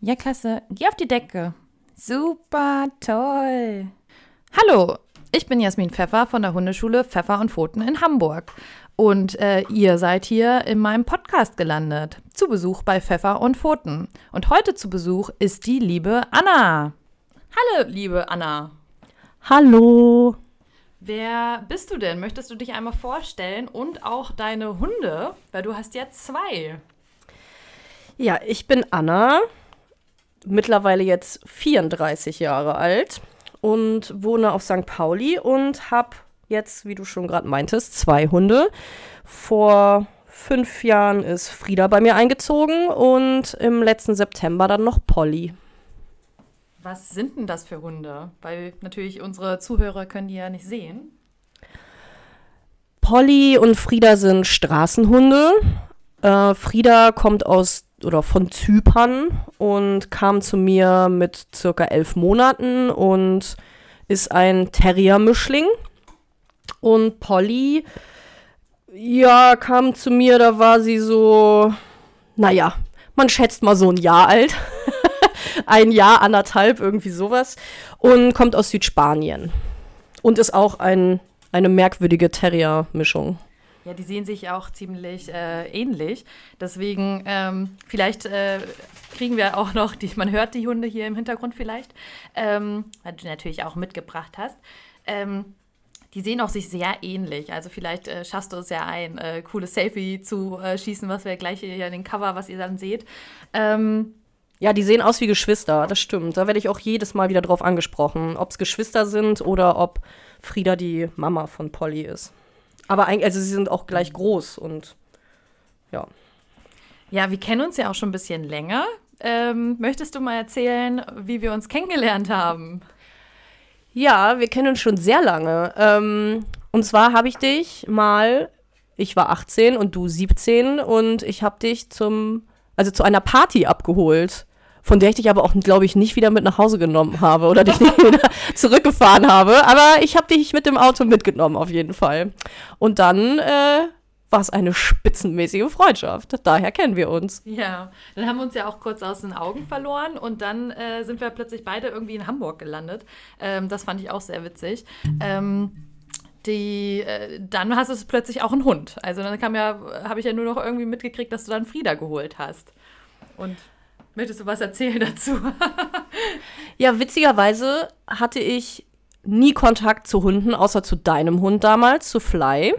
Ja, klasse. Geh auf die Decke. Super toll. Hallo, ich bin Jasmin Pfeffer von der Hundeschule Pfeffer und Pfoten in Hamburg. Und äh, ihr seid hier in meinem Podcast gelandet. Zu Besuch bei Pfeffer und Pfoten. Und heute zu Besuch ist die liebe Anna. Hallo, liebe Anna. Hallo. Wer bist du denn? Möchtest du dich einmal vorstellen und auch deine Hunde? Weil du hast ja zwei. Ja, ich bin Anna, mittlerweile jetzt 34 Jahre alt und wohne auf St. Pauli und habe jetzt, wie du schon gerade meintest, zwei Hunde. Vor fünf Jahren ist Frieda bei mir eingezogen und im letzten September dann noch Polly. Was sind denn das für Hunde? Weil natürlich unsere Zuhörer können die ja nicht sehen. Polly und Frieda sind Straßenhunde. Äh, Frieda kommt aus oder von Zypern und kam zu mir mit circa elf Monaten und ist ein Terrier-Mischling. Und Polly, ja, kam zu mir, da war sie so, naja, man schätzt mal so ein Jahr alt. ein Jahr, anderthalb, irgendwie sowas. Und kommt aus Südspanien. Und ist auch ein, eine merkwürdige Terrier-Mischung. Ja, die sehen sich auch ziemlich äh, ähnlich. Deswegen, ähm, vielleicht äh, kriegen wir auch noch, die, man hört die Hunde hier im Hintergrund vielleicht, ähm, weil du natürlich auch mitgebracht hast. Ähm, die sehen auch sich sehr ähnlich. Also vielleicht äh, schaffst du es ja ein äh, cooles Selfie zu äh, schießen, was wir gleich hier in den Cover, was ihr dann seht. Ähm, ja, die sehen aus wie Geschwister, das stimmt. Da werde ich auch jedes Mal wieder drauf angesprochen, ob es Geschwister sind oder ob Frieda die Mama von Polly ist. Aber eigentlich, also sie sind auch gleich groß und ja. Ja, wir kennen uns ja auch schon ein bisschen länger. Ähm, möchtest du mal erzählen, wie wir uns kennengelernt haben? Ja, wir kennen uns schon sehr lange. Ähm, und zwar habe ich dich mal, ich war 18 und du 17 und ich habe dich zum, also zu einer Party abgeholt von der ich dich aber auch, glaube ich, nicht wieder mit nach Hause genommen habe oder dich nicht wieder zurückgefahren habe. Aber ich habe dich mit dem Auto mitgenommen, auf jeden Fall. Und dann äh, war es eine spitzenmäßige Freundschaft. Daher kennen wir uns. Ja, dann haben wir uns ja auch kurz aus den Augen verloren und dann äh, sind wir plötzlich beide irgendwie in Hamburg gelandet. Ähm, das fand ich auch sehr witzig. Ähm, die, äh, dann hast du plötzlich auch einen Hund. Also dann kam ja, habe ich ja nur noch irgendwie mitgekriegt, dass du dann Frieda geholt hast. Und Möchtest du was erzählen dazu? ja, witzigerweise hatte ich nie Kontakt zu Hunden, außer zu deinem Hund damals, zu Fly.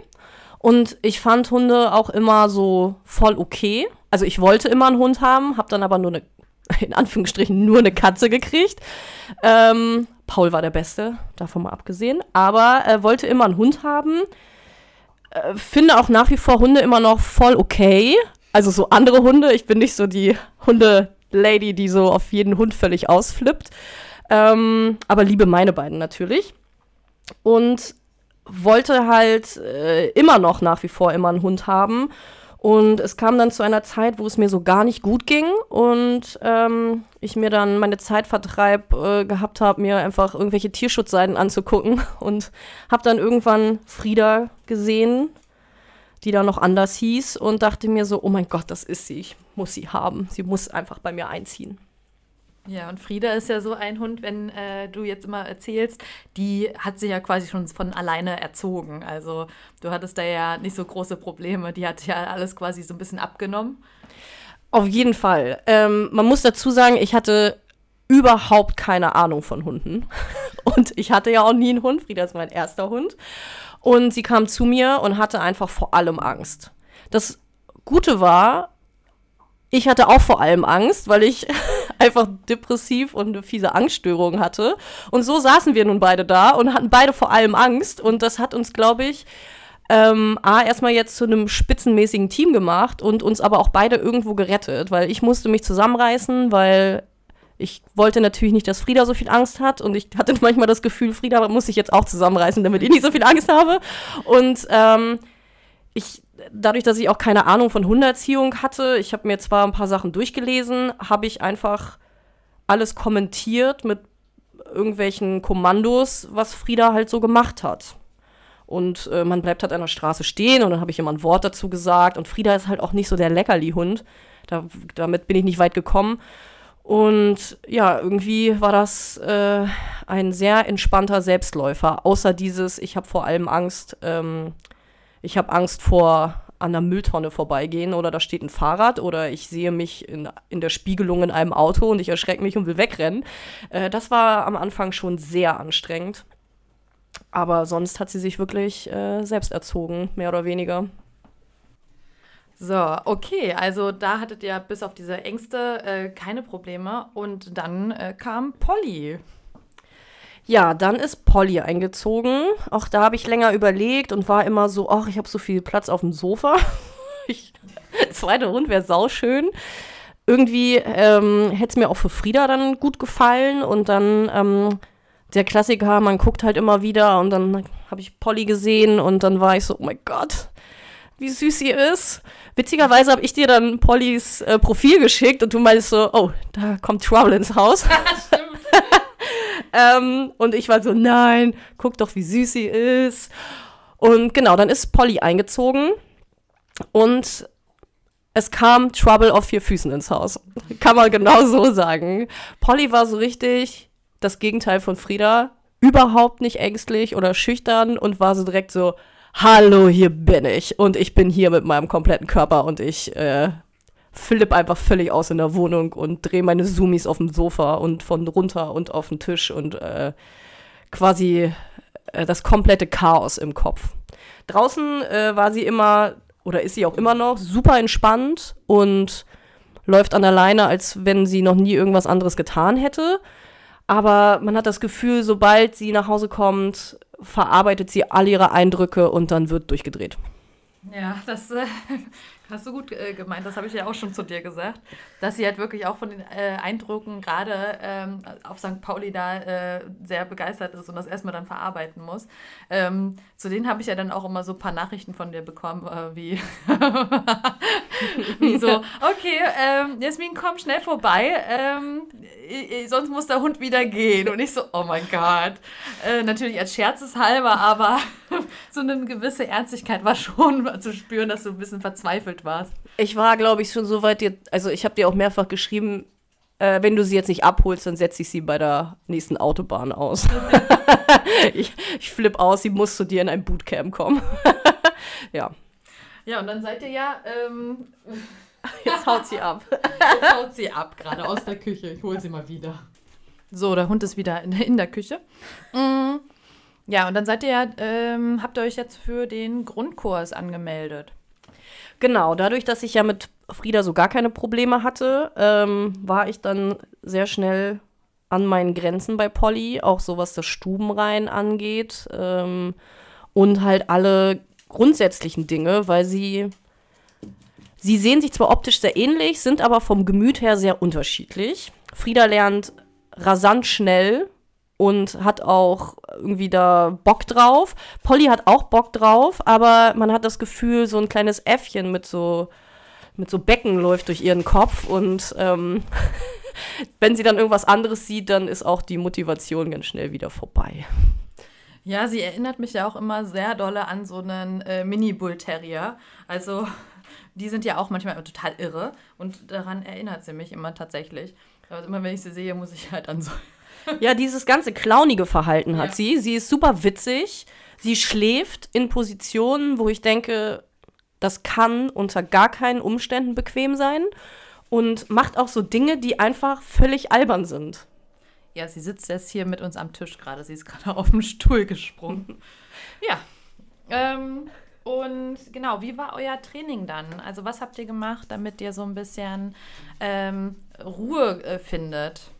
Und ich fand Hunde auch immer so voll okay. Also ich wollte immer einen Hund haben, habe dann aber nur eine, in Anführungsstrichen, nur eine Katze gekriegt. Ähm, Paul war der Beste, davon mal abgesehen. Aber äh, wollte immer einen Hund haben. Äh, finde auch nach wie vor Hunde immer noch voll okay. Also so andere Hunde. Ich bin nicht so die Hunde Lady, die so auf jeden Hund völlig ausflippt. Ähm, aber liebe meine beiden natürlich. Und wollte halt äh, immer noch nach wie vor immer einen Hund haben. Und es kam dann zu einer Zeit, wo es mir so gar nicht gut ging und ähm, ich mir dann meine Zeitvertreib äh, gehabt habe, mir einfach irgendwelche Tierschutzseiten anzugucken und habe dann irgendwann Frieda gesehen die da noch anders hieß und dachte mir so, oh mein Gott, das ist sie, ich muss sie haben. Sie muss einfach bei mir einziehen. Ja, und Frieda ist ja so ein Hund, wenn äh, du jetzt immer erzählst, die hat sich ja quasi schon von alleine erzogen. Also du hattest da ja nicht so große Probleme. Die hat ja alles quasi so ein bisschen abgenommen. Auf jeden Fall. Ähm, man muss dazu sagen, ich hatte überhaupt keine Ahnung von Hunden. Und ich hatte ja auch nie einen Hund. Frieda ist mein erster Hund. Und sie kam zu mir und hatte einfach vor allem Angst. Das Gute war, ich hatte auch vor allem Angst, weil ich einfach depressiv und eine fiese Angststörung hatte. Und so saßen wir nun beide da und hatten beide vor allem Angst. Und das hat uns, glaube ich, ähm, A, erstmal jetzt zu einem spitzenmäßigen Team gemacht und uns aber auch beide irgendwo gerettet, weil ich musste mich zusammenreißen, weil ich wollte natürlich nicht, dass Frieda so viel Angst hat und ich hatte manchmal das Gefühl, Frieda muss sich jetzt auch zusammenreißen, damit ich nicht so viel Angst habe. Und ähm, ich, dadurch, dass ich auch keine Ahnung von Hunderziehung hatte, ich habe mir zwar ein paar Sachen durchgelesen, habe ich einfach alles kommentiert mit irgendwelchen Kommandos, was Frieda halt so gemacht hat. Und äh, man bleibt halt an der Straße stehen und dann habe ich immer ein Wort dazu gesagt. Und Frieda ist halt auch nicht so der Leckerli-Hund. Da, damit bin ich nicht weit gekommen. Und ja, irgendwie war das äh, ein sehr entspannter Selbstläufer, außer dieses, ich habe vor allem Angst, ähm, ich habe Angst vor an der Mülltonne vorbeigehen oder da steht ein Fahrrad oder ich sehe mich in, in der Spiegelung in einem Auto und ich erschrecke mich und will wegrennen. Äh, das war am Anfang schon sehr anstrengend. Aber sonst hat sie sich wirklich äh, selbst erzogen, mehr oder weniger. So, okay, also da hattet ihr bis auf diese Ängste äh, keine Probleme und dann äh, kam Polly. Ja, dann ist Polly eingezogen. Auch da habe ich länger überlegt und war immer so, ach, ich habe so viel Platz auf dem Sofa. ich, zweiter Hund wäre sauschön. Irgendwie ähm, hätte es mir auch für Frieda dann gut gefallen und dann ähm, der Klassiker, man guckt halt immer wieder und dann habe ich Polly gesehen und dann war ich so, oh mein Gott, wie süß sie ist. Witzigerweise habe ich dir dann Pollys äh, Profil geschickt und du meinst so, oh, da kommt Trouble ins Haus. ähm, und ich war so, nein, guck doch, wie süß sie ist. Und genau, dann ist Polly eingezogen und es kam Trouble auf vier Füßen ins Haus. Kann man genau so sagen. Polly war so richtig das Gegenteil von Frieda. Überhaupt nicht ängstlich oder schüchtern und war so direkt so, hallo, hier bin ich. Und ich bin hier mit meinem kompletten Körper und ich äh, flipp einfach völlig aus in der Wohnung und drehe meine Zoomies auf dem Sofa und von runter und auf den Tisch und äh, quasi äh, das komplette Chaos im Kopf. Draußen äh, war sie immer, oder ist sie auch immer noch, super entspannt und läuft an der Leine, als wenn sie noch nie irgendwas anderes getan hätte. Aber man hat das Gefühl, sobald sie nach Hause kommt, verarbeitet sie all ihre Eindrücke und dann wird durchgedreht. Ja, das äh, hast du gut äh, gemeint. Das habe ich ja auch schon zu dir gesagt, dass sie halt wirklich auch von den äh, Eindrücken gerade ähm, auf St. Pauli da äh, sehr begeistert ist und das erstmal dann verarbeiten muss. Ähm, zu denen habe ich ja dann auch immer so ein paar Nachrichten von dir bekommen, äh, wie, wie so, okay, ähm, Jasmin, komm schnell vorbei, ähm, sonst muss der Hund wieder gehen. Und ich so, oh mein Gott. Äh, natürlich als Scherzeshalber, aber so eine gewisse Ernstigkeit war schon zu spüren, dass du ein bisschen verzweifelt warst. Ich war, glaube ich, schon so weit, dir, also ich habe dir auch mehrfach geschrieben, äh, wenn du sie jetzt nicht abholst, dann setze ich sie bei der nächsten Autobahn aus. ich, ich flipp aus, sie muss zu dir in ein Bootcamp kommen. ja. Ja, und dann seid ihr ja. Ähm, jetzt haut sie ab. jetzt haut sie ab, gerade aus der Küche. Ich hole sie mal wieder. So, der Hund ist wieder in, in der Küche. Mhm. Ja, und dann seid ihr ja, ähm, habt ihr euch jetzt für den Grundkurs angemeldet. Genau, dadurch, dass ich ja mit Frieda so gar keine Probleme hatte, ähm, war ich dann sehr schnell an meinen Grenzen bei Polly, auch so was das Stubenrein angeht ähm, und halt alle grundsätzlichen Dinge, weil sie sie sehen sich zwar optisch sehr ähnlich, sind aber vom Gemüt her sehr unterschiedlich. Frieda lernt rasant schnell und hat auch irgendwie da Bock drauf. Polly hat auch Bock drauf, aber man hat das Gefühl, so ein kleines Äffchen mit so, mit so Becken läuft durch ihren Kopf und ähm, wenn sie dann irgendwas anderes sieht, dann ist auch die Motivation ganz schnell wieder vorbei. Ja, sie erinnert mich ja auch immer sehr dolle an so einen äh, Mini-Bull Terrier. Also, die sind ja auch manchmal total irre und daran erinnert sie mich immer tatsächlich. Also immer wenn ich sie sehe, muss ich halt an so ja, dieses ganze clownige Verhalten hat ja. sie. Sie ist super witzig. Sie schläft in Positionen, wo ich denke, das kann unter gar keinen Umständen bequem sein. Und macht auch so Dinge, die einfach völlig albern sind. Ja, sie sitzt jetzt hier mit uns am Tisch gerade. Sie ist gerade auf den Stuhl gesprungen. ja. Ähm, und genau, wie war euer Training dann? Also was habt ihr gemacht, damit ihr so ein bisschen ähm, Ruhe äh, findet?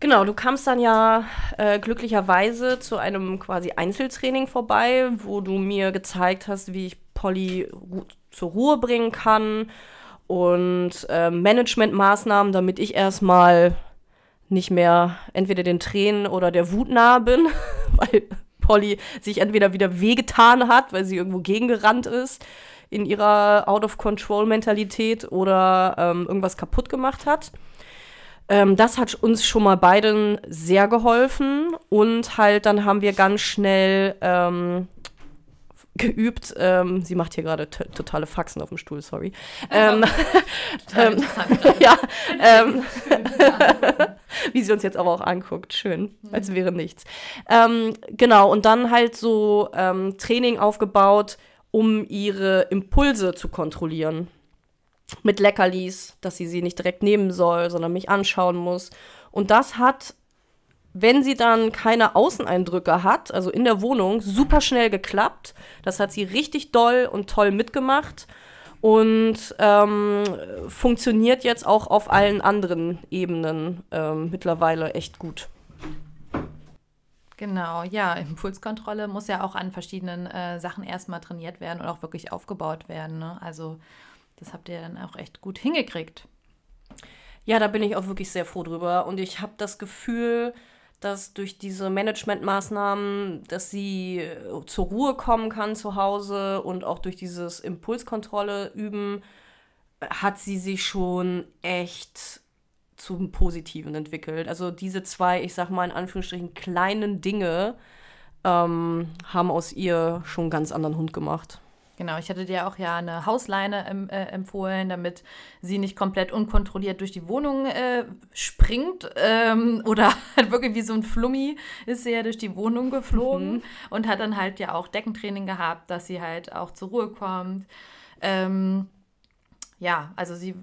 Genau, du kamst dann ja äh, glücklicherweise zu einem quasi Einzeltraining vorbei, wo du mir gezeigt hast, wie ich Polly zur Ruhe bringen kann und äh, Managementmaßnahmen, damit ich erstmal nicht mehr entweder den Tränen oder der Wut nahe bin, weil Polly sich entweder wieder wehgetan hat, weil sie irgendwo gegengerannt ist in ihrer Out-of-Control-Mentalität oder ähm, irgendwas kaputt gemacht hat. Ähm, das hat uns schon mal beiden sehr geholfen und halt dann haben wir ganz schnell ähm, geübt. Ähm, sie macht hier gerade totale Faxen auf dem Stuhl, sorry. Ähm, ähm, ja, ähm, wie sie uns jetzt aber auch anguckt, schön, mhm. als wäre nichts. Genau, und dann halt so Training aufgebaut, um ihre Impulse zu kontrollieren. Mit Leckerlis, dass sie sie nicht direkt nehmen soll, sondern mich anschauen muss. Und das hat wenn sie dann keine Außeneindrücke hat, also in der Wohnung, super schnell geklappt. Das hat sie richtig doll und toll mitgemacht und ähm, funktioniert jetzt auch auf allen anderen Ebenen ähm, mittlerweile echt gut. Genau, ja, Impulskontrolle muss ja auch an verschiedenen äh, Sachen erstmal trainiert werden und auch wirklich aufgebaut werden. Ne? Also das habt ihr dann auch echt gut hingekriegt. Ja, da bin ich auch wirklich sehr froh drüber. Und ich habe das Gefühl, dass durch diese Managementmaßnahmen, dass sie äh, zur Ruhe kommen kann zu Hause und auch durch dieses Impulskontrolle üben, hat sie sich schon echt zum Positiven entwickelt. Also diese zwei, ich sag mal in Anführungsstrichen, kleinen Dinge ähm, haben aus ihr schon einen ganz anderen Hund gemacht. Genau, ich hatte dir auch ja eine Hausleine ähm, äh, empfohlen, damit sie nicht komplett unkontrolliert durch die Wohnung äh, springt ähm, oder halt wirklich wie so ein Flummi ist sie ja durch die Wohnung geflogen mhm. und hat dann halt ja auch Deckentraining gehabt, dass sie halt auch zur Ruhe kommt. Ähm, ja, also sie,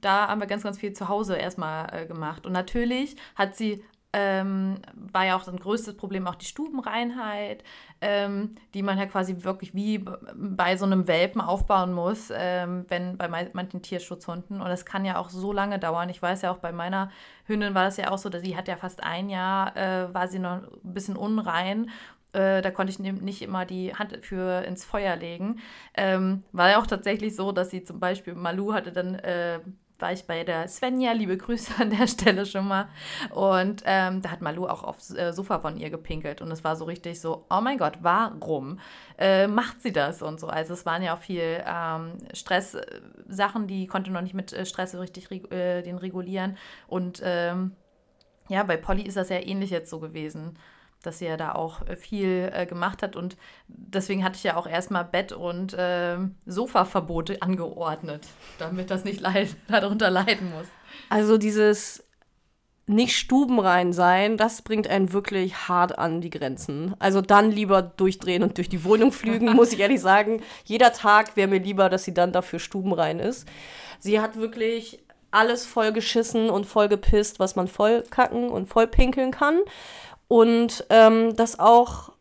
da haben wir ganz, ganz viel zu Hause erstmal äh, gemacht. Und natürlich hat sie ähm, war ja auch ein größtes Problem auch die Stubenreinheit, ähm, die man ja quasi wirklich wie bei so einem Welpen aufbauen muss, ähm, wenn bei manchen Tierschutzhunden. Und das kann ja auch so lange dauern. Ich weiß ja auch bei meiner Hündin war das ja auch so, dass sie hat ja fast ein Jahr, äh, war sie noch ein bisschen unrein äh, da konnte ich nicht immer die Hand für ins Feuer legen. Ähm, war ja auch tatsächlich so, dass sie zum Beispiel, Malu hatte dann äh, war ich bei der Svenja, liebe Grüße an der Stelle schon mal. Und ähm, da hat Malu auch aufs äh, Sofa von ihr gepinkelt. Und es war so richtig so, oh mein Gott, warum äh, macht sie das und so. Also es waren ja auch viel ähm, Stress-Sachen, die konnte noch nicht mit äh, Stress so richtig äh, den regulieren. Und ähm, ja, bei Polly ist das ja ähnlich jetzt so gewesen dass sie ja da auch äh, viel äh, gemacht hat. Und deswegen hatte ich ja auch erstmal Bett- und äh, Sofaverbote angeordnet, damit das nicht leid darunter leiden muss. Also dieses nicht stubenrein sein, das bringt einen wirklich hart an die Grenzen. Also dann lieber durchdrehen und durch die Wohnung flügen, muss ich ehrlich sagen. Jeder Tag wäre mir lieber, dass sie dann dafür stubenrein ist. Sie hat wirklich alles voll geschissen und voll gepisst, was man voll kacken und voll pinkeln kann und ähm, das auch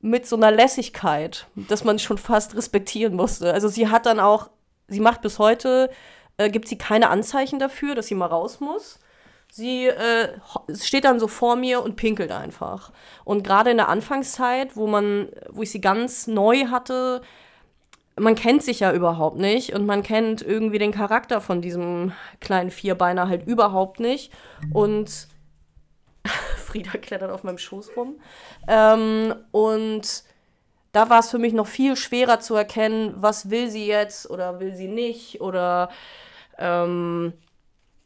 mit so einer Lässigkeit, dass man schon fast respektieren musste. Also sie hat dann auch, sie macht bis heute, äh, gibt sie keine Anzeichen dafür, dass sie mal raus muss. Sie äh, steht dann so vor mir und pinkelt einfach. Und gerade in der Anfangszeit, wo man, wo ich sie ganz neu hatte, man kennt sich ja überhaupt nicht und man kennt irgendwie den Charakter von diesem kleinen Vierbeiner halt überhaupt nicht. Und Frieda klettert auf meinem Schoß rum. Ähm, und da war es für mich noch viel schwerer zu erkennen, was will sie jetzt oder will sie nicht oder ähm,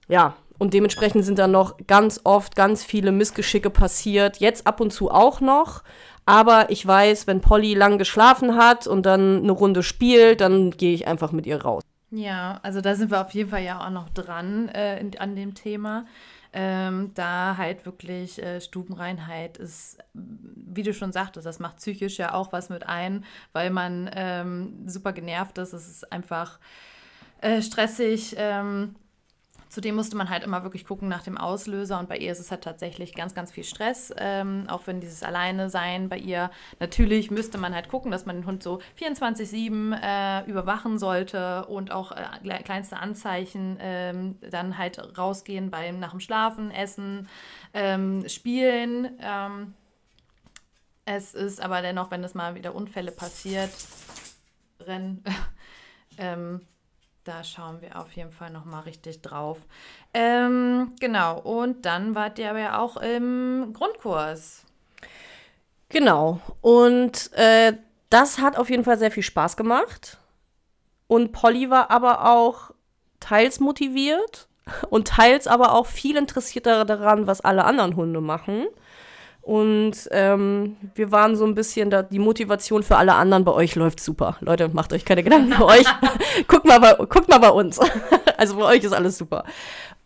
ja, und dementsprechend sind da noch ganz oft ganz viele Missgeschicke passiert. Jetzt ab und zu auch noch. Aber ich weiß, wenn Polly lang geschlafen hat und dann eine Runde spielt, dann gehe ich einfach mit ihr raus. Ja, also da sind wir auf jeden Fall ja auch noch dran äh, in, an dem Thema. Ähm, da halt wirklich äh, Stubenreinheit ist, wie du schon sagtest, das macht psychisch ja auch was mit ein, weil man ähm, super genervt ist. Es ist einfach äh, stressig. Ähm, Zudem musste man halt immer wirklich gucken nach dem Auslöser und bei ihr ist es halt tatsächlich ganz, ganz viel Stress, ähm, auch wenn dieses Alleine-Sein bei ihr, natürlich müsste man halt gucken, dass man den Hund so 24-7 äh, überwachen sollte und auch äh, kleinste Anzeichen ähm, dann halt rausgehen beim nach dem Schlafen, Essen, ähm, Spielen. Ähm, es ist aber dennoch, wenn es mal wieder Unfälle passiert, rennen, ähm, da schauen wir auf jeden Fall nochmal richtig drauf. Ähm, genau, und dann wart ihr aber ja auch im Grundkurs. Genau, und äh, das hat auf jeden Fall sehr viel Spaß gemacht. Und Polly war aber auch teils motiviert und teils aber auch viel interessierter daran, was alle anderen Hunde machen. Und ähm, wir waren so ein bisschen da, die Motivation für alle anderen. Bei euch läuft super. Leute, macht euch keine Gedanken bei euch. guckt, mal bei, guckt mal bei uns. also bei euch ist alles super.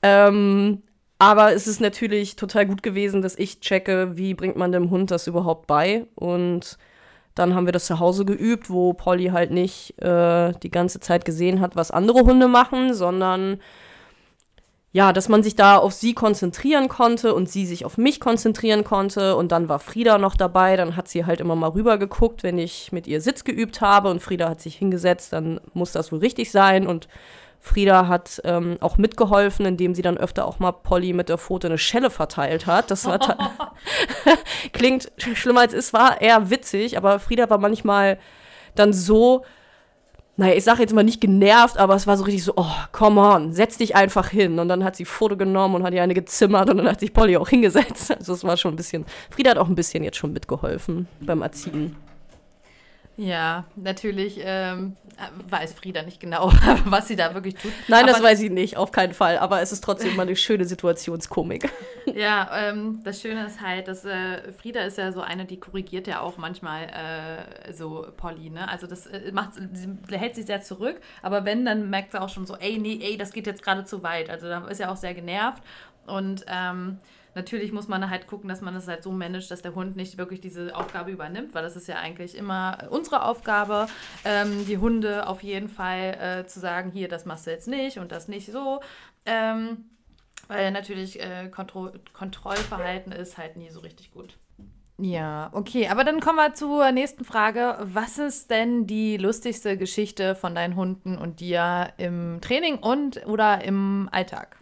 Ähm, aber es ist natürlich total gut gewesen, dass ich checke, wie bringt man dem Hund das überhaupt bei. Und dann haben wir das zu Hause geübt, wo Polly halt nicht äh, die ganze Zeit gesehen hat, was andere Hunde machen, sondern ja, dass man sich da auf sie konzentrieren konnte und sie sich auf mich konzentrieren konnte. Und dann war Frieda noch dabei. Dann hat sie halt immer mal rüber geguckt, wenn ich mit ihr Sitz geübt habe. Und Frieda hat sich hingesetzt, dann muss das wohl richtig sein. Und Frieda hat ähm, auch mitgeholfen, indem sie dann öfter auch mal Polly mit der Pfote eine Schelle verteilt hat. Das war klingt schlimmer als es war, eher witzig, aber Frieda war manchmal dann so naja, ich sage jetzt mal nicht genervt, aber es war so richtig so, oh, come on, setz dich einfach hin. Und dann hat sie Foto genommen und hat ihr eine gezimmert und dann hat sich Polly auch hingesetzt. Also es war schon ein bisschen, Frieda hat auch ein bisschen jetzt schon mitgeholfen beim Erziehen. Ja, natürlich ähm, weiß Frieda nicht genau, was sie da wirklich tut. Nein, das weiß sie nicht, auf keinen Fall. Aber es ist trotzdem mal eine schöne Situationskomik. Ja, ähm, das Schöne ist halt, dass äh, Frieda ist ja so eine, die korrigiert ja auch manchmal äh, so Polly, ne? Also das äh, macht, sie hält sich sehr zurück, aber wenn, dann merkt sie auch schon so, ey, nee, ey, das geht jetzt gerade zu weit. Also da ist ja auch sehr genervt und ähm, Natürlich muss man halt gucken, dass man es halt so managt, dass der Hund nicht wirklich diese Aufgabe übernimmt, weil das ist ja eigentlich immer unsere Aufgabe, ähm, die Hunde auf jeden Fall äh, zu sagen, hier, das machst du jetzt nicht und das nicht so. Ähm, weil natürlich äh, Kontro Kontrollverhalten ist halt nie so richtig gut. Ja, okay, aber dann kommen wir zur nächsten Frage. Was ist denn die lustigste Geschichte von deinen Hunden und dir im Training und oder im Alltag?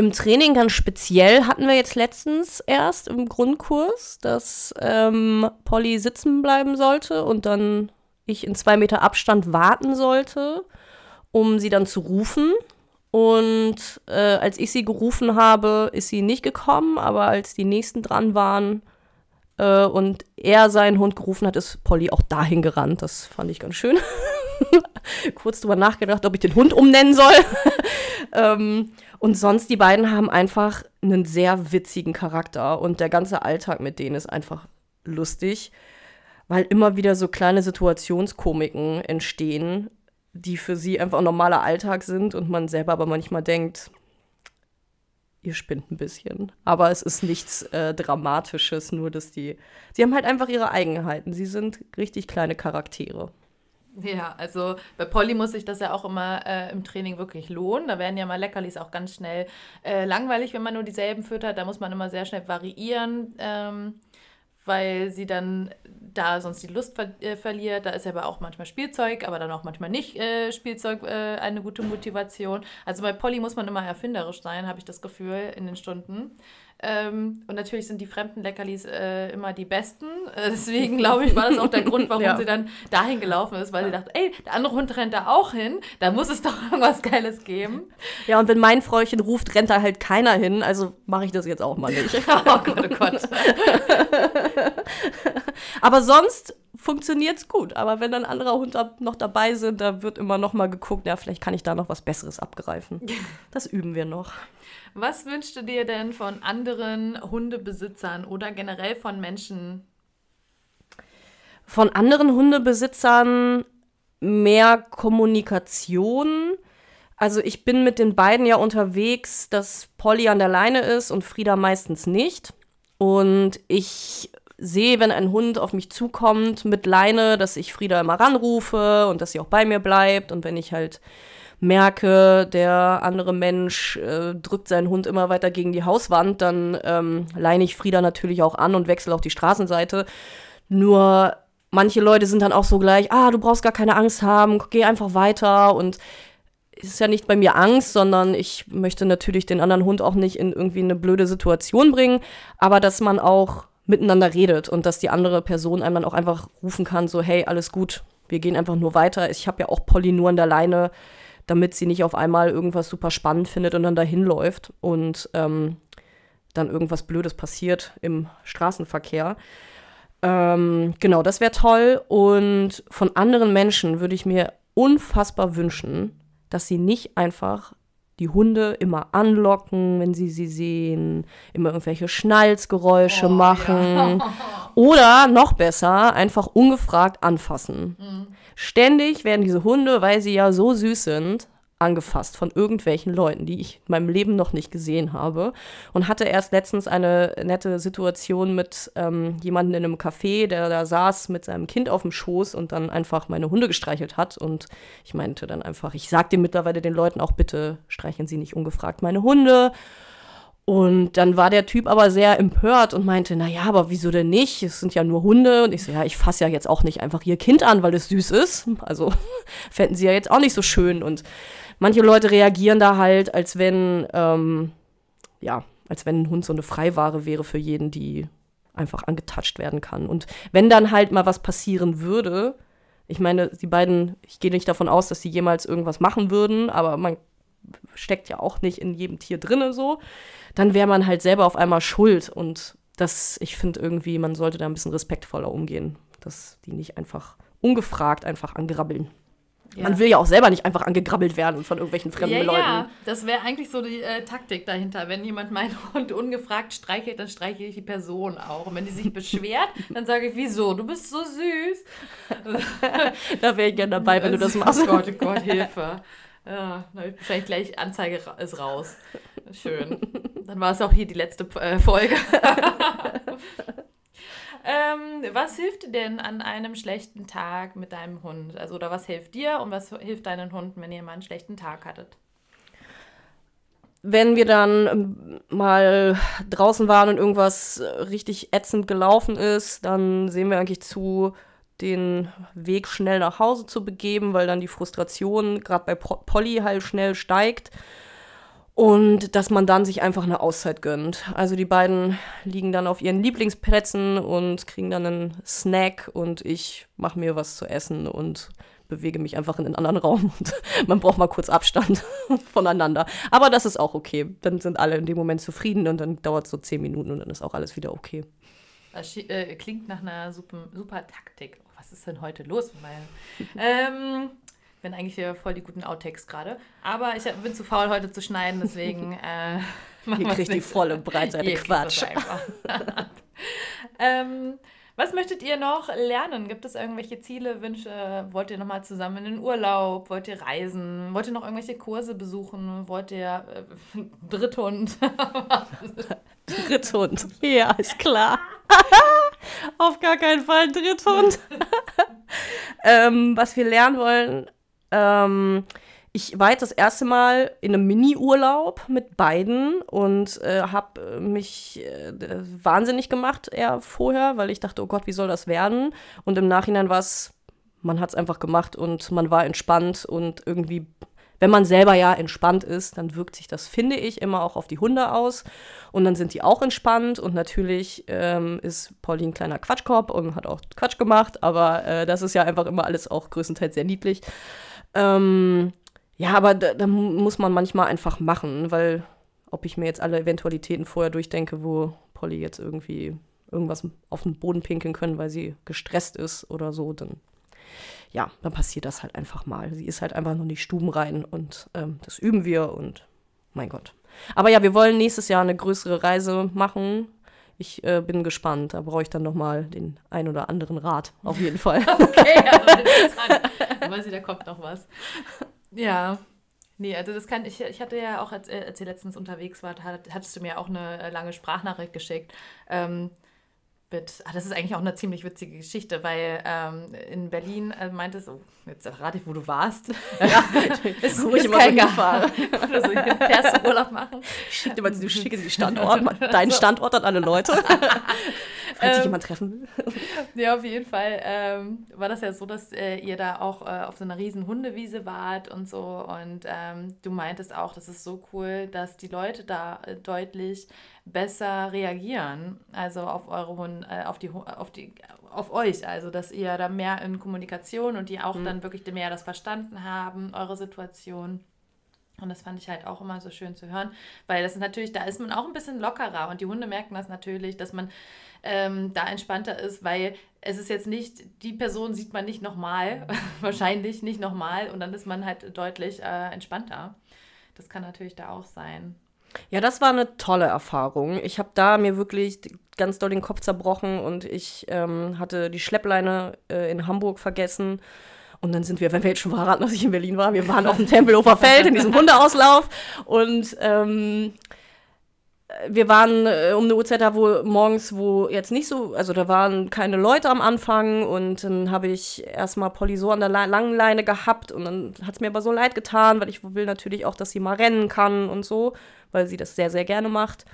Im Training ganz speziell hatten wir jetzt letztens erst im Grundkurs, dass ähm, Polly sitzen bleiben sollte und dann ich in zwei Meter Abstand warten sollte, um sie dann zu rufen. Und äh, als ich sie gerufen habe, ist sie nicht gekommen, aber als die nächsten dran waren äh, und er seinen Hund gerufen hat, ist Polly auch dahin gerannt. Das fand ich ganz schön. Kurz drüber nachgedacht, ob ich den Hund umnennen soll. Ähm, und sonst, die beiden haben einfach einen sehr witzigen Charakter und der ganze Alltag mit denen ist einfach lustig, weil immer wieder so kleine Situationskomiken entstehen, die für sie einfach normaler Alltag sind und man selber aber manchmal denkt, ihr spinnt ein bisschen. Aber es ist nichts äh, Dramatisches, nur dass die. Sie haben halt einfach ihre Eigenheiten. Sie sind richtig kleine Charaktere. Ja, also bei Polly muss sich das ja auch immer äh, im Training wirklich lohnen. Da werden ja mal Leckerlis auch ganz schnell äh, langweilig, wenn man nur dieselben füttert. Da muss man immer sehr schnell variieren, ähm, weil sie dann da sonst die Lust ver äh, verliert. Da ist aber auch manchmal Spielzeug, aber dann auch manchmal nicht äh, Spielzeug äh, eine gute Motivation. Also bei Polly muss man immer erfinderisch sein, habe ich das Gefühl, in den Stunden. Ähm, und natürlich sind die fremden Leckerlis äh, immer die besten. Äh, deswegen glaube ich, war das auch der Grund, warum ja. sie dann dahin gelaufen ist, weil sie dachte, ey, der andere Hund rennt da auch hin, da muss es doch irgendwas Geiles geben. Ja, und wenn mein Fräuchen ruft, rennt da halt keiner hin, also mache ich das jetzt auch mal nicht. oh Gott, oh Gott. Aber sonst funktioniert es gut. Aber wenn dann andere Hunde noch dabei sind, da wird immer noch mal geguckt, ja, vielleicht kann ich da noch was Besseres abgreifen. Das üben wir noch. Was wünschst du dir denn von anderen Hundebesitzern oder generell von Menschen? Von anderen Hundebesitzern mehr Kommunikation. Also ich bin mit den beiden ja unterwegs, dass Polly an der Leine ist und Frieda meistens nicht. Und ich sehe, wenn ein Hund auf mich zukommt mit Leine, dass ich Frieda immer ranrufe und dass sie auch bei mir bleibt. Und wenn ich halt merke, der andere Mensch äh, drückt seinen Hund immer weiter gegen die Hauswand, dann ähm, leine ich Frieda natürlich auch an und wechsle auch die Straßenseite. Nur manche Leute sind dann auch so gleich, ah, du brauchst gar keine Angst haben, geh einfach weiter und es ist ja nicht bei mir Angst, sondern ich möchte natürlich den anderen Hund auch nicht in irgendwie eine blöde Situation bringen, aber dass man auch miteinander redet und dass die andere Person einem dann auch einfach rufen kann, so hey, alles gut, wir gehen einfach nur weiter. Ich habe ja auch Polly nur an der Leine, damit sie nicht auf einmal irgendwas super spannend findet und dann dahin läuft und ähm, dann irgendwas Blödes passiert im Straßenverkehr. Ähm, genau, das wäre toll. Und von anderen Menschen würde ich mir unfassbar wünschen, dass sie nicht einfach die Hunde immer anlocken, wenn sie sie sehen, immer irgendwelche Schnalzgeräusche oh, machen. Ja. Oder noch besser, einfach ungefragt anfassen. Mhm. Ständig werden diese Hunde, weil sie ja so süß sind, angefasst von irgendwelchen Leuten, die ich in meinem Leben noch nicht gesehen habe. Und hatte erst letztens eine nette Situation mit ähm, jemandem in einem Café, der da saß mit seinem Kind auf dem Schoß und dann einfach meine Hunde gestreichelt hat. Und ich meinte dann einfach, ich sag dir mittlerweile den Leuten auch, bitte streicheln Sie nicht ungefragt meine Hunde. Und dann war der Typ aber sehr empört und meinte, naja, aber wieso denn nicht? Es sind ja nur Hunde. Und ich so, ja, ich fasse ja jetzt auch nicht einfach ihr Kind an, weil es süß ist. Also fänden sie ja jetzt auch nicht so schön. Und manche Leute reagieren da halt, als wenn, ähm, ja, als wenn ein Hund so eine Freiware wäre für jeden, die einfach angetatscht werden kann. Und wenn dann halt mal was passieren würde, ich meine, die beiden, ich gehe nicht davon aus, dass sie jemals irgendwas machen würden, aber man steckt ja auch nicht in jedem Tier drinne so, dann wäre man halt selber auf einmal schuld. Und das, ich finde irgendwie, man sollte da ein bisschen respektvoller umgehen, dass die nicht einfach ungefragt einfach angrabbeln. Ja. Man will ja auch selber nicht einfach angegrabbelt werden von irgendwelchen fremden ja, Leuten. Ja, das wäre eigentlich so die äh, Taktik dahinter. Wenn jemand meinen Hund ungefragt streichelt, dann streiche ich die Person auch. Und wenn die sich beschwert, dann sage ich, wieso? Du bist so süß. da wäre ich gerne dabei, wenn du das machst. Oh Gott, oh Gott, Hilfe. Ja, dann habe ich wahrscheinlich gleich Anzeige ist raus. Schön. Dann war es auch hier die letzte äh, Folge. Ähm, was hilft dir denn an einem schlechten Tag mit deinem Hund? Also, oder was hilft dir und was hilft deinen Hunden, wenn ihr mal einen schlechten Tag hattet? Wenn wir dann ähm, mal draußen waren und irgendwas richtig ätzend gelaufen ist, dann sehen wir eigentlich zu, den Weg schnell nach Hause zu begeben, weil dann die Frustration gerade bei Polly halt schnell steigt. Und dass man dann sich einfach eine Auszeit gönnt. Also die beiden liegen dann auf ihren Lieblingsplätzen und kriegen dann einen Snack und ich mache mir was zu essen und bewege mich einfach in einen anderen Raum. Und man braucht mal kurz Abstand voneinander. Aber das ist auch okay. Dann sind alle in dem Moment zufrieden und dann dauert es so zehn Minuten und dann ist auch alles wieder okay. Das äh, klingt nach einer super, super Taktik. Was ist denn heute los? ähm, bin eigentlich hier voll die guten Outtakes gerade. Aber ich bin zu faul, heute zu schneiden, deswegen. Äh, Hier kriegt die volle Breitseite Quatsch. ähm, was möchtet ihr noch lernen? Gibt es irgendwelche Ziele, Wünsche? Wollt ihr nochmal zusammen in den Urlaub? Wollt ihr reisen? Wollt ihr noch irgendwelche Kurse besuchen? Wollt ihr äh, Dritthund? Dritthund, ja, ist klar. Auf gar keinen Fall Dritthund. ähm, was wir lernen wollen, ähm, ich war jetzt das erste Mal in einem Mini-Urlaub mit beiden und äh, habe mich äh, wahnsinnig gemacht eher vorher, weil ich dachte, oh Gott, wie soll das werden? Und im Nachhinein war es, man hat es einfach gemacht und man war entspannt und irgendwie, wenn man selber ja entspannt ist, dann wirkt sich das, finde ich, immer auch auf die Hunde aus. Und dann sind die auch entspannt und natürlich ähm, ist Polly ein kleiner Quatschkorb und hat auch Quatsch gemacht, aber äh, das ist ja einfach immer alles auch größtenteils sehr niedlich. Ähm, ja, aber da, da, muss man manchmal einfach machen, weil ob ich mir jetzt alle Eventualitäten vorher durchdenke, wo Polly jetzt irgendwie irgendwas auf den Boden pinkeln können, weil sie gestresst ist oder so, dann ja, dann passiert das halt einfach mal. Sie ist halt einfach noch nicht stubenrein und ähm, das üben wir und mein Gott. Aber ja, wir wollen nächstes Jahr eine größere Reise machen. Ich äh, bin gespannt. Da brauche ich dann noch mal den ein oder anderen Rat, auf jeden Fall. okay, also interessant. Ich weiß ich, da kommt noch was. Ja. Nee, also das kann ich, ich hatte ja auch, als, äh, als ihr letztens unterwegs wart, hattest du mir auch eine äh, lange Sprachnachricht geschickt. Ähm, mit, ach, das ist eigentlich auch eine ziemlich witzige Geschichte, weil ähm, in Berlin äh, meintest du, oh, jetzt rate ich, wo du warst. Ja, ist, ist, ist kein Gefahr. Oder so, fährst Urlaub machen. Ich schicke dir mal du schickst die Standort, deinen Standort an alle Leute. Falls sich ähm, jemand treffen will. Ja, auf jeden Fall ähm, war das ja so, dass äh, ihr da auch äh, auf so einer riesen Hundewiese wart und so. Und ähm, du meintest auch, das ist so cool, dass die Leute da äh, deutlich besser reagieren, also auf eure Hunde, äh, auf die, auf die, auf euch, also dass ihr da mehr in Kommunikation und die auch mhm. dann wirklich mehr das verstanden haben, eure Situation. Und das fand ich halt auch immer so schön zu hören, weil das ist natürlich, da ist man auch ein bisschen lockerer und die Hunde merken das natürlich, dass man ähm, da entspannter ist, weil es ist jetzt nicht, die Person sieht man nicht nochmal, wahrscheinlich nicht nochmal und dann ist man halt deutlich äh, entspannter. Das kann natürlich da auch sein. Ja, das war eine tolle Erfahrung. Ich habe da mir wirklich ganz doll den Kopf zerbrochen und ich ähm, hatte die Schleppleine äh, in Hamburg vergessen. Und dann sind wir, wenn wir jetzt schon verraten, dass ich in Berlin war, wir waren auf dem Tempelhofer Feld in diesem Hundeauslauf und ähm, wir waren äh, um eine Uhrzeit da, wo morgens, wo jetzt nicht so, also da waren keine Leute am Anfang. Und dann habe ich erstmal Polly so an der langen Leine gehabt. Und dann hat es mir aber so leid getan, weil ich will natürlich auch, dass sie mal rennen kann und so, weil sie das sehr, sehr gerne macht.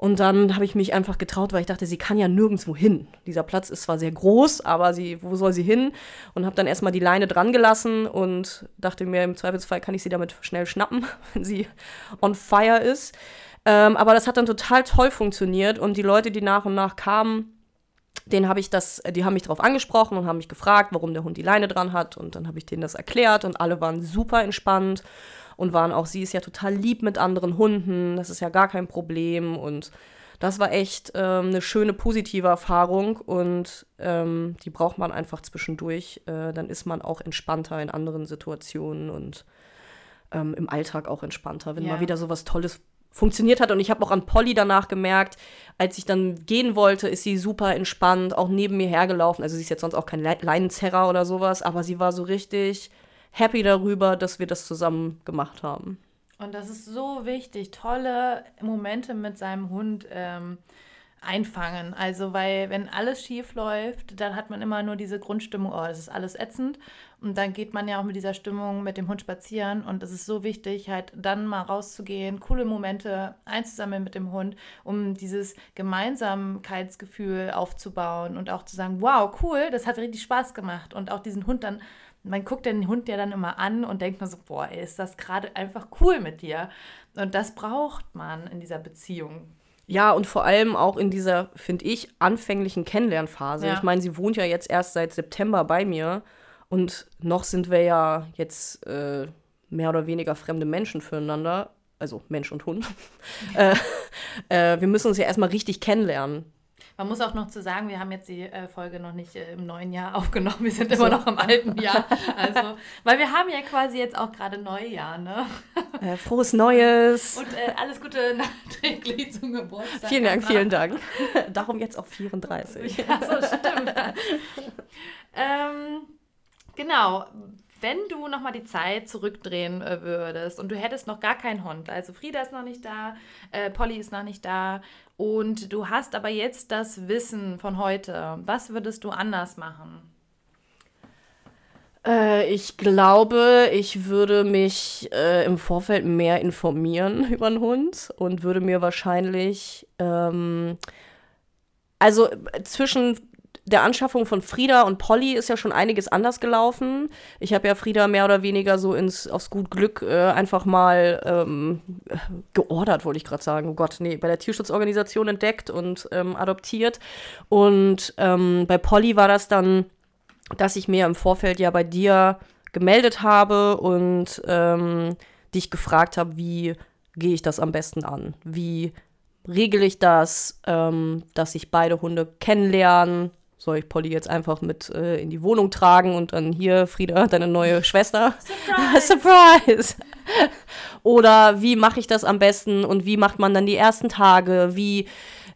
Und dann habe ich mich einfach getraut, weil ich dachte, sie kann ja nirgendwo hin. Dieser Platz ist zwar sehr groß, aber sie, wo soll sie hin? Und habe dann erstmal die Leine dran gelassen und dachte mir, im Zweifelsfall kann ich sie damit schnell schnappen, wenn sie on fire ist. Ähm, aber das hat dann total toll funktioniert und die Leute, die nach und nach kamen, den habe ich das, die haben mich darauf angesprochen und haben mich gefragt, warum der Hund die Leine dran hat und dann habe ich denen das erklärt und alle waren super entspannt und waren auch, sie ist ja total lieb mit anderen Hunden, das ist ja gar kein Problem und das war echt ähm, eine schöne positive Erfahrung und ähm, die braucht man einfach zwischendurch. Äh, dann ist man auch entspannter in anderen Situationen und ähm, im Alltag auch entspannter, wenn ja. mal wieder so was Tolles funktioniert hat. Und ich habe auch an Polly danach gemerkt, als ich dann gehen wollte, ist sie super entspannt, auch neben mir hergelaufen. Also sie ist jetzt sonst auch kein Le Leinenzerrer oder sowas, aber sie war so richtig happy darüber, dass wir das zusammen gemacht haben. Und das ist so wichtig, tolle Momente mit seinem Hund ähm, einfangen. Also, weil wenn alles schief läuft, dann hat man immer nur diese Grundstimmung, oh, das ist alles ätzend. Und dann geht man ja auch mit dieser Stimmung mit dem Hund spazieren. Und es ist so wichtig, halt dann mal rauszugehen, coole Momente einzusammeln mit dem Hund, um dieses Gemeinsamkeitsgefühl aufzubauen und auch zu sagen, wow, cool, das hat richtig Spaß gemacht. Und auch diesen Hund dann man guckt den Hund ja dann immer an und denkt nur so, boah, ey, ist das gerade einfach cool mit dir. Und das braucht man in dieser Beziehung. Ja, und vor allem auch in dieser, finde ich, anfänglichen Kennenlernphase. Ja. Ich meine, sie wohnt ja jetzt erst seit September bei mir und noch sind wir ja jetzt äh, mehr oder weniger fremde Menschen füreinander. Also Mensch und Hund. äh, äh, wir müssen uns ja erstmal richtig kennenlernen. Man muss auch noch zu sagen, wir haben jetzt die äh, Folge noch nicht äh, im neuen Jahr aufgenommen. Wir sind so. immer noch im alten Jahr. Also, weil wir haben ja quasi jetzt auch gerade Neujahr, ne? Äh, frohes Neues. Und äh, alles Gute nachträglich zum Geburtstag. Vielen Dank, vielen Dank. Darum jetzt auch 34. Ja, so stimmt. ähm, genau wenn du nochmal die Zeit zurückdrehen äh, würdest und du hättest noch gar keinen Hund, also Frieda ist noch nicht da, äh, Polly ist noch nicht da und du hast aber jetzt das Wissen von heute, was würdest du anders machen? Äh, ich glaube, ich würde mich äh, im Vorfeld mehr informieren über einen Hund und würde mir wahrscheinlich, ähm, also zwischen der Anschaffung von Frieda und Polly ist ja schon einiges anders gelaufen. Ich habe ja Frieda mehr oder weniger so ins, aufs gut Glück äh, einfach mal ähm, geordert, wollte ich gerade sagen. Oh Gott, nee, bei der Tierschutzorganisation entdeckt und ähm, adoptiert. Und ähm, bei Polly war das dann, dass ich mir im Vorfeld ja bei dir gemeldet habe und ähm, dich gefragt habe, wie gehe ich das am besten an? Wie regel ich das, ähm, dass sich beide Hunde kennenlernen, soll ich Polly jetzt einfach mit äh, in die Wohnung tragen und dann hier, Frieda, deine neue Schwester. Surprise! Surprise! Oder wie mache ich das am besten und wie macht man dann die ersten Tage? Wie,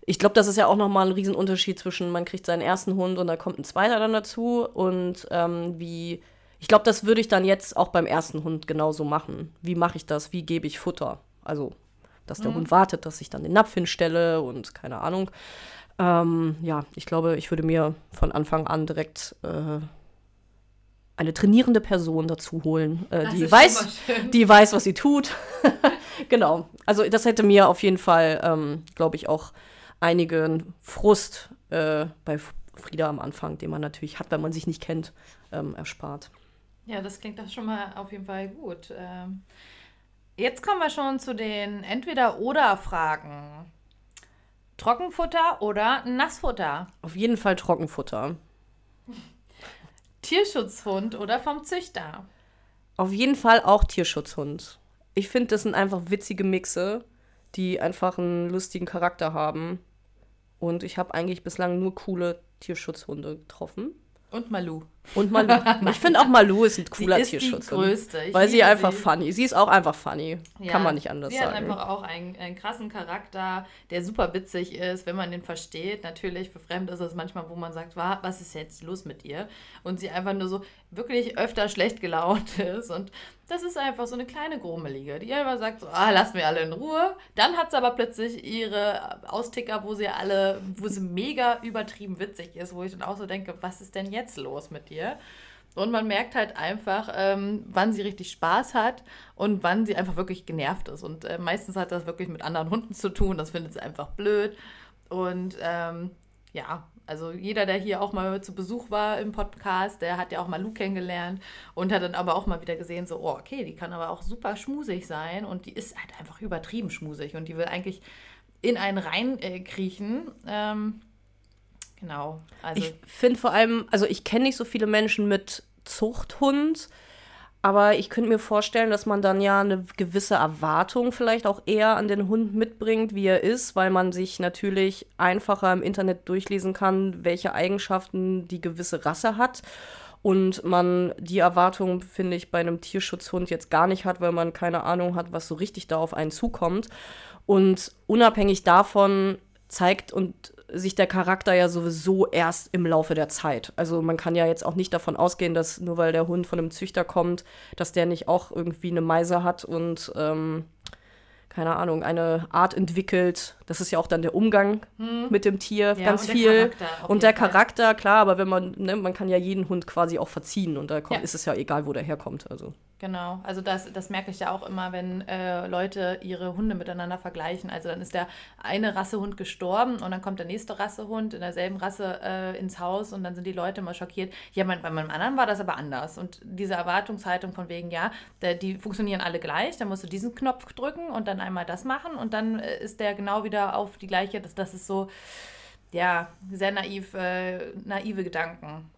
ich glaube, das ist ja auch nochmal ein Riesenunterschied zwischen, man kriegt seinen ersten Hund und da kommt ein zweiter dann dazu und ähm, wie, ich glaube, das würde ich dann jetzt auch beim ersten Hund genauso machen. Wie mache ich das? Wie gebe ich Futter? Also, dass der mhm. Hund wartet, dass ich dann den Napf hinstelle und keine Ahnung. Ähm, ja, ich glaube, ich würde mir von Anfang an direkt äh, eine trainierende Person dazu holen, äh, die, weiß, die weiß, was sie tut. genau. Also das hätte mir auf jeden Fall, ähm, glaube ich, auch einigen Frust äh, bei Frieda am Anfang, den man natürlich hat, wenn man sich nicht kennt, ähm, erspart. Ja, das klingt doch schon mal auf jeden Fall gut. Ähm, jetzt kommen wir schon zu den Entweder-Oder-Fragen. Trockenfutter oder Nassfutter? Auf jeden Fall Trockenfutter. Tierschutzhund oder vom Züchter? Auf jeden Fall auch Tierschutzhund. Ich finde, das sind einfach witzige Mixe, die einfach einen lustigen Charakter haben. Und ich habe eigentlich bislang nur coole Tierschutzhunde getroffen. Und Malu. Und Malu. ich finde auch Malu ist ein cooler sie ist Tierschutz. Die größte. Ich weil sie einfach funny. Sie ist auch einfach funny. Ja, Kann man nicht anders sie sagen. hat einfach auch einen, einen krassen Charakter, der super witzig ist, wenn man den versteht. Natürlich, für Fremde ist es manchmal, wo man sagt, "Wa- was ist jetzt los mit ihr? Und sie einfach nur so wirklich öfter schlecht gelaunt ist. Und das ist einfach so eine kleine Grummelige, die einfach sagt, so, ah, lasst mir alle in Ruhe. Dann hat sie aber plötzlich ihre Austicker, wo sie alle, wo sie mega übertrieben witzig ist, wo ich dann auch so denke, was ist denn jetzt los mit dir? Und man merkt halt einfach, ähm, wann sie richtig Spaß hat und wann sie einfach wirklich genervt ist. Und äh, meistens hat das wirklich mit anderen Hunden zu tun. Das findet sie einfach blöd. Und ähm, ja, also jeder, der hier auch mal zu Besuch war im Podcast, der hat ja auch mal Lu kennengelernt und hat dann aber auch mal wieder gesehen, so, oh, okay, die kann aber auch super schmusig sein und die ist halt einfach übertrieben schmusig und die will eigentlich in einen reinkriechen. Äh, ähm, genau. Also, Ich finde vor allem, also ich kenne nicht so viele Menschen mit Zuchthund, aber ich könnte mir vorstellen, dass man dann ja eine gewisse Erwartung vielleicht auch eher an den Hund mitbringt, wie er ist, weil man sich natürlich einfacher im Internet durchlesen kann, welche Eigenschaften die gewisse Rasse hat. Und man die Erwartung, finde ich, bei einem Tierschutzhund jetzt gar nicht hat, weil man keine Ahnung hat, was so richtig da auf einen zukommt. Und unabhängig davon zeigt und sich der Charakter ja sowieso erst im Laufe der Zeit. Also man kann ja jetzt auch nicht davon ausgehen, dass nur weil der Hund von einem Züchter kommt, dass der nicht auch irgendwie eine Meise hat und ähm, keine Ahnung, eine Art entwickelt. Das ist ja auch dann der Umgang mit dem Tier, Hm. Ja, ganz und der viel. Auf und der Fall. Charakter, klar, aber wenn man, ne, man kann ja jeden Hund quasi auch verziehen und da kommt, Ja. ist es ja egal, wo der herkommt. Also. Genau, also das, das merke ich ja auch immer, wenn äh, Leute ihre Hunde miteinander vergleichen. Also dann ist der eine Rassehund gestorben und dann kommt der nächste Rassehund in derselben Rasse äh, ins Haus und dann sind die Leute immer schockiert. Ja, mein, bei meinem anderen war das aber anders. Und diese Erwartungshaltung von wegen, ja, der, die funktionieren alle gleich, dann musst du diesen Knopf drücken und dann einmal das machen und dann äh, ist der genau wieder auf die gleiche, das, das ist so, ja, sehr naiv, äh, naive Gedanken.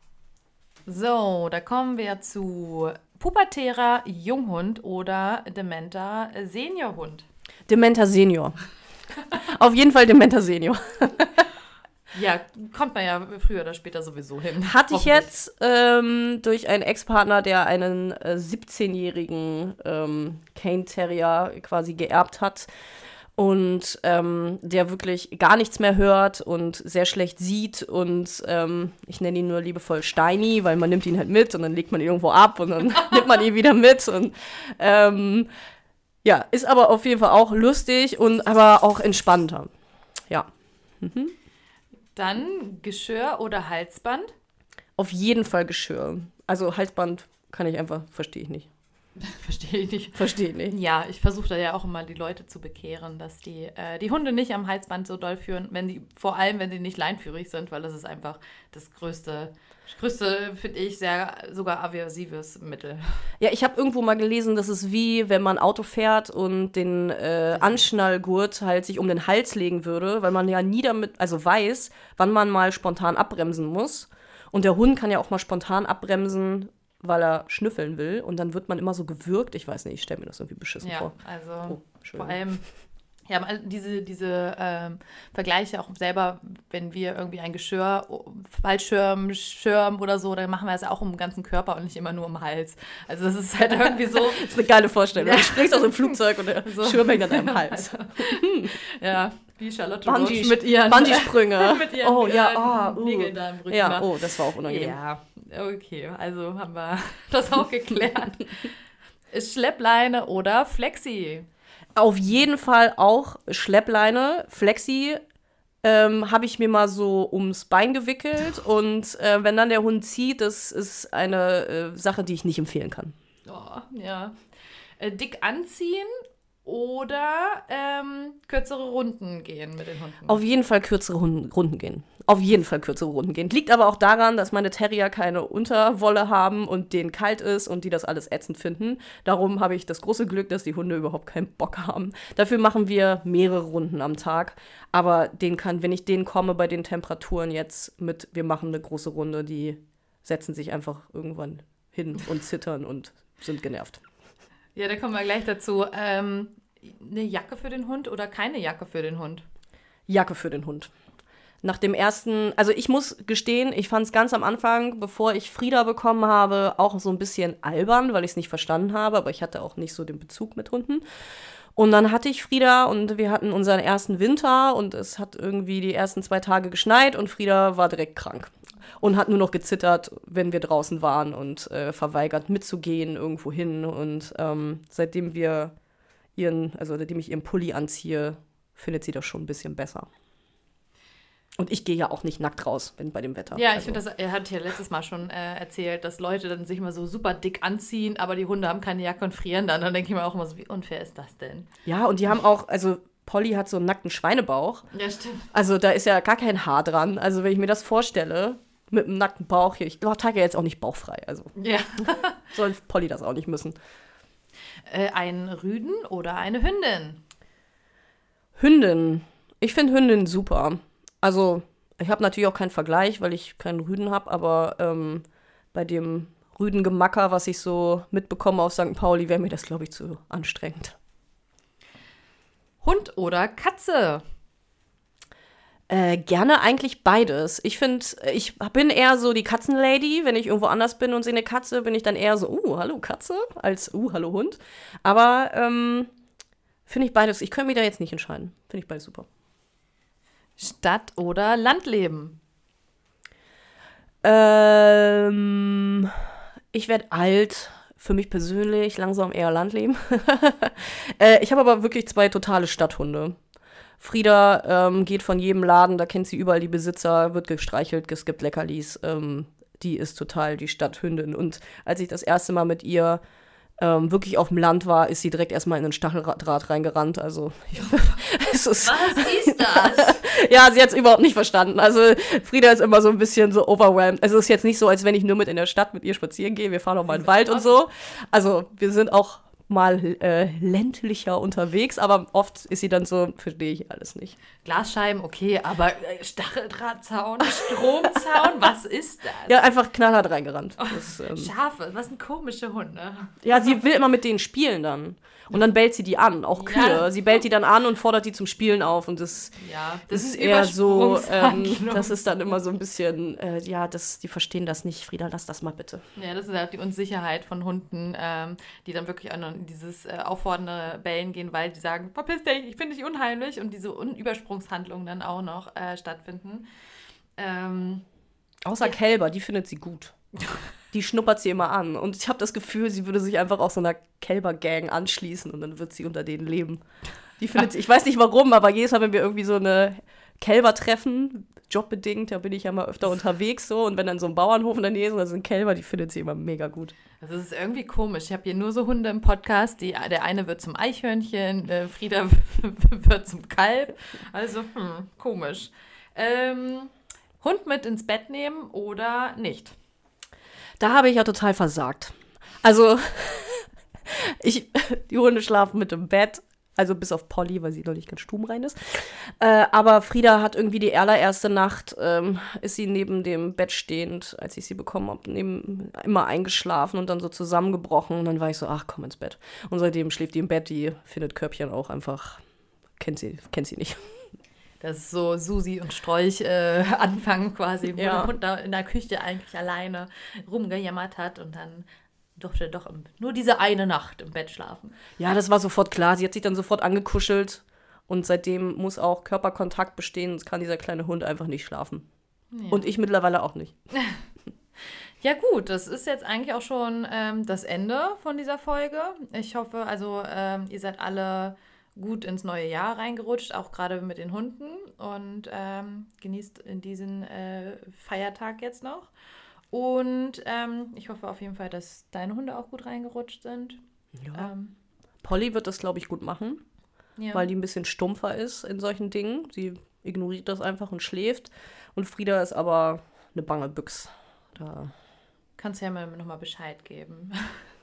So, da kommen wir zu pubertärer Junghund oder dementer Seniorhund. Dementa Senior. Auf jeden Fall Dementa Senior. Ja, kommt man ja früher oder später sowieso hin. Hatte ich jetzt ähm, durch einen Ex-Partner, der einen äh, 17-jährigen ähm, Cane Terrier quasi geerbt hat und ähm, der wirklich gar nichts mehr hört und sehr schlecht sieht und ähm, ich nenne ihn nur liebevoll Steini, weil man nimmt ihn halt mit und dann legt man ihn irgendwo ab und dann nimmt man ihn wieder mit und ähm, ja, ist aber auf jeden Fall auch lustig und aber auch entspannter. Ja, Dann Geschirr oder Halsband. auf jeden Fall Geschirr. Also Halsband kann ich einfach, verstehe ich nicht. Verstehe ich nicht. Verstehe ich nicht. Ja, ich versuche da ja auch immer die Leute zu bekehren, dass die äh, die Hunde nicht am Halsband so doll führen, wenn die, vor allem wenn sie nicht leinführig sind, weil das ist einfach das größte, größte, finde ich, sehr sogar aversives Mittel. Ja, ich habe irgendwo mal gelesen, das ist wie, wenn man Auto fährt und den äh, Anschnallgurt halt sich um den Hals legen würde, weil man ja nie damit, also weiß, wann man mal spontan abbremsen muss. Und der Hund kann ja auch mal spontan abbremsen, weil er schnüffeln will. Und dann wird man immer so gewürgt. Ich weiß nicht, ich stelle mir das irgendwie beschissen Ja, vor. also Oh, vor allem, ja, mal diese, diese ähm, Vergleiche auch selber, wenn wir irgendwie ein Geschirr, oh, Fallschirm, Schirm oder so, dann machen wir das auch um den ganzen Körper und nicht immer nur um den Hals. Also das ist halt irgendwie so, Das ist eine geile Vorstellung. Ja. Du springst aus dem Flugzeug und der So. Schirm hängt an deinem Hals. ja, wie Charlotte Bungee- Roach mit ihren, Bungee-Sprünge. mit ihren Oh, ja, äh, ah, uh. Nägeln da im Rücken. Ja, ne? oh, das war auch unangenehm. Ja, okay, also haben wir das auch geklärt. Schleppleine oder Flexi? Auf jeden Fall auch Schleppleine, Flexi. Ähm, habe ich mir mal so ums Bein gewickelt und äh, wenn dann der Hund zieht, das ist eine äh, Sache, die ich nicht empfehlen kann. Oh, ja. Äh, dick anziehen oder ähm, kürzere Runden gehen mit den Hunden? Auf jeden Fall kürzere Runden, Runden gehen. Auf jeden Fall kürzere Runden gehen. Liegt aber auch daran, dass meine Terrier keine Unterwolle haben und denen kalt ist und die das alles ätzend finden. Darum habe ich das große Glück, dass die Hunde überhaupt keinen Bock haben. Dafür machen wir mehrere Runden am Tag. Aber den kann, wenn ich denen komme bei den Temperaturen jetzt mit, wir machen eine große Runde, die setzen sich einfach irgendwann hin und zittern und sind genervt. Ja, da kommen wir gleich dazu. Ähm, eine Jacke für den Hund oder keine Jacke für den Hund? Jacke für den Hund. Nach dem ersten, also ich muss gestehen, ich fand es ganz am Anfang, bevor ich Frieda bekommen habe, auch so ein bisschen albern, weil ich es nicht verstanden habe, aber ich hatte auch nicht so den Bezug mit Hunden. Und dann hatte ich Frieda und wir hatten unseren ersten Winter und es hat irgendwie die ersten zwei Tage geschneit und Frieda war direkt krank und hat nur noch gezittert, wenn wir draußen waren und äh, verweigert mitzugehen irgendwo hin. Und ähm, seitdem wir ihren, also seitdem ich ihren Pulli anziehe, findet sie das schon ein bisschen besser. Und ich gehe ja auch nicht nackt raus, wenn bei dem Wetter. Ja, ich also. finde das, er hat ja letztes Mal schon äh, erzählt, dass Leute dann sich mal so super dick anziehen, aber die Hunde haben keine Jacke und frieren dann. Dann denke ich mir auch immer so, wie unfair ist das denn? Ja, und die haben auch, also Polly hat so einen nackten Schweinebauch. Ja, stimmt. Also da ist ja gar kein Haar dran. Also wenn ich mir das vorstelle, mit einem nackten Bauch hier, ich trage ja jetzt auch nicht bauchfrei. Also Ja. soll Polly das auch nicht müssen. äh, ein Rüden oder eine Hündin? Hündin. Ich finde Hündin super. Also, ich habe natürlich auch keinen Vergleich, weil ich keinen Rüden habe, aber ähm, bei dem Rüdengemacker, was ich so mitbekomme auf St. Pauli, wäre mir das, glaube ich, zu anstrengend. Hund oder Katze? Äh, gerne eigentlich beides. Ich finde, ich bin eher so die Katzenlady. Wenn ich irgendwo anders bin und sehe eine Katze, bin ich dann eher so, uh, hallo Katze, als, uh, hallo Hund. Aber ähm, finde ich beides. Ich könnte mich da jetzt nicht entscheiden. Finde ich beides super. Stadt oder Landleben? Ähm, ich werde alt. Für mich persönlich langsam eher Landleben. äh, ich habe aber wirklich zwei totale Stadthunde. Frieda ähm, geht von jedem Laden, da kennt sie überall die Besitzer, wird gestreichelt, es gibt Leckerlis. Ähm, die ist total die Stadthündin. Und als ich das erste Mal mit ihr ähm, wirklich auf dem Land war, ist sie direkt erstmal in den Stacheldraht reingerannt. Also, es ist. Was ist das? Ja, sie hat es überhaupt nicht verstanden. Also Frieda ist immer so ein bisschen so overwhelmed. Also es ist jetzt nicht so, als wenn ich nur mit in der Stadt mit ihr spazieren gehe. Wir fahren auch mal in den Wald und so. Also wir sind auch mal äh, ländlicher unterwegs, aber oft ist sie dann so, verstehe ich alles nicht. Glasscheiben, okay, aber äh, Stacheldrahtzaun, Stromzaun, was ist das? Ja, einfach knallhart reingerannt. Das, ähm, Schafe, was ein komische Hunde. ja, sie will immer mit denen spielen dann. Und dann bellt sie die an, auch Kühe. Ja. Sie bellt die dann an und fordert die zum Spielen auf. Und das, Ja, das ist sind eher so, ähm, das ist dann immer so ein bisschen, äh, ja, das, die verstehen das nicht. Frieda, lass das mal bitte. Ja, das ist halt die Unsicherheit von Hunden, ähm, die dann wirklich auch in dieses äh, auffordernde Bellen gehen, weil die sagen, verpiss dich, ich finde dich unheimlich und diese Un Übersprungshandlungen dann auch noch äh, stattfinden. Ähm, Außer Kälber, die findet sie gut. Die schnuppert sie immer an. Und ich habe das Gefühl, sie würde sich einfach auch so einer Kälbergang anschließen und dann wird sie unter denen leben. Die findet sie, ich weiß nicht warum, aber jedes Mal, wenn wir irgendwie so eine Kälber treffen, jobbedingt, da bin ich ja mal öfter unterwegs so. Und wenn dann so ein Bauernhof in der Nähe ist und da sind Kälber, die findet sie immer mega gut. das ist irgendwie komisch. Ich habe hier nur so Hunde im Podcast. Die, der eine wird zum Eichhörnchen, äh, Frieda wird zum Kalb. Also, hm, komisch. Ähm, Hund mit ins Bett nehmen oder nicht? Da habe ich ja total versagt. Also, ich, die Hunde schlafen mit im Bett. Also bis auf Polly, weil sie noch nicht ganz stubenrein ist. Äh, aber Frieda hat irgendwie die allererste Nacht, ähm, ist sie neben dem Bett stehend, als ich sie bekommen habe, neben, immer eingeschlafen und dann so zusammengebrochen. Und dann war ich so, ach, komm ins Bett. Und seitdem schläft die im Bett, die findet Körbchen auch einfach, kennt sie, kennt sie nicht. Das ist so Susi und Strolch äh, anfangen quasi, wo Ja. der Hund da in der Küche eigentlich alleine rumgejammert hat und dann durfte doch im, nur diese eine Nacht im Bett schlafen. Ja, das war sofort klar. Sie hat sich dann sofort angekuschelt. Und seitdem muss auch Körperkontakt bestehen, sonst kann dieser kleine Hund einfach nicht schlafen. Und ich mittlerweile auch nicht. Ja gut, das ist jetzt eigentlich auch schon ähm, das Ende von dieser Folge. Ich hoffe, also ähm, ihr seid alle gut ins neue Jahr reingerutscht, auch gerade mit den Hunden und ähm, genießt in diesen äh, Feiertag jetzt noch. Und ähm, ich hoffe auf jeden Fall, dass deine Hunde auch gut reingerutscht sind. Ja. Ähm, Polly wird das, glaube ich, gut machen, ja. weil die ein bisschen stumpfer ist in solchen Dingen. Sie ignoriert das einfach und schläft. Und Frieda ist aber eine bange Büchs. Da. Kannst ja mal nochmal Bescheid geben.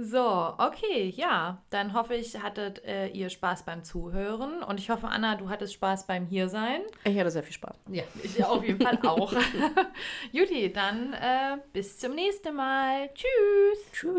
So, okay, ja. Dann hoffe ich, hattet äh, ihr Spaß beim Zuhören. Und ich hoffe, Anna, du hattest Spaß beim Hiersein. Ich hatte sehr viel Spaß. Ja, ich auf jeden Fall auch. Juti, dann äh, bis zum nächsten Mal. Tschüss. Tschüss.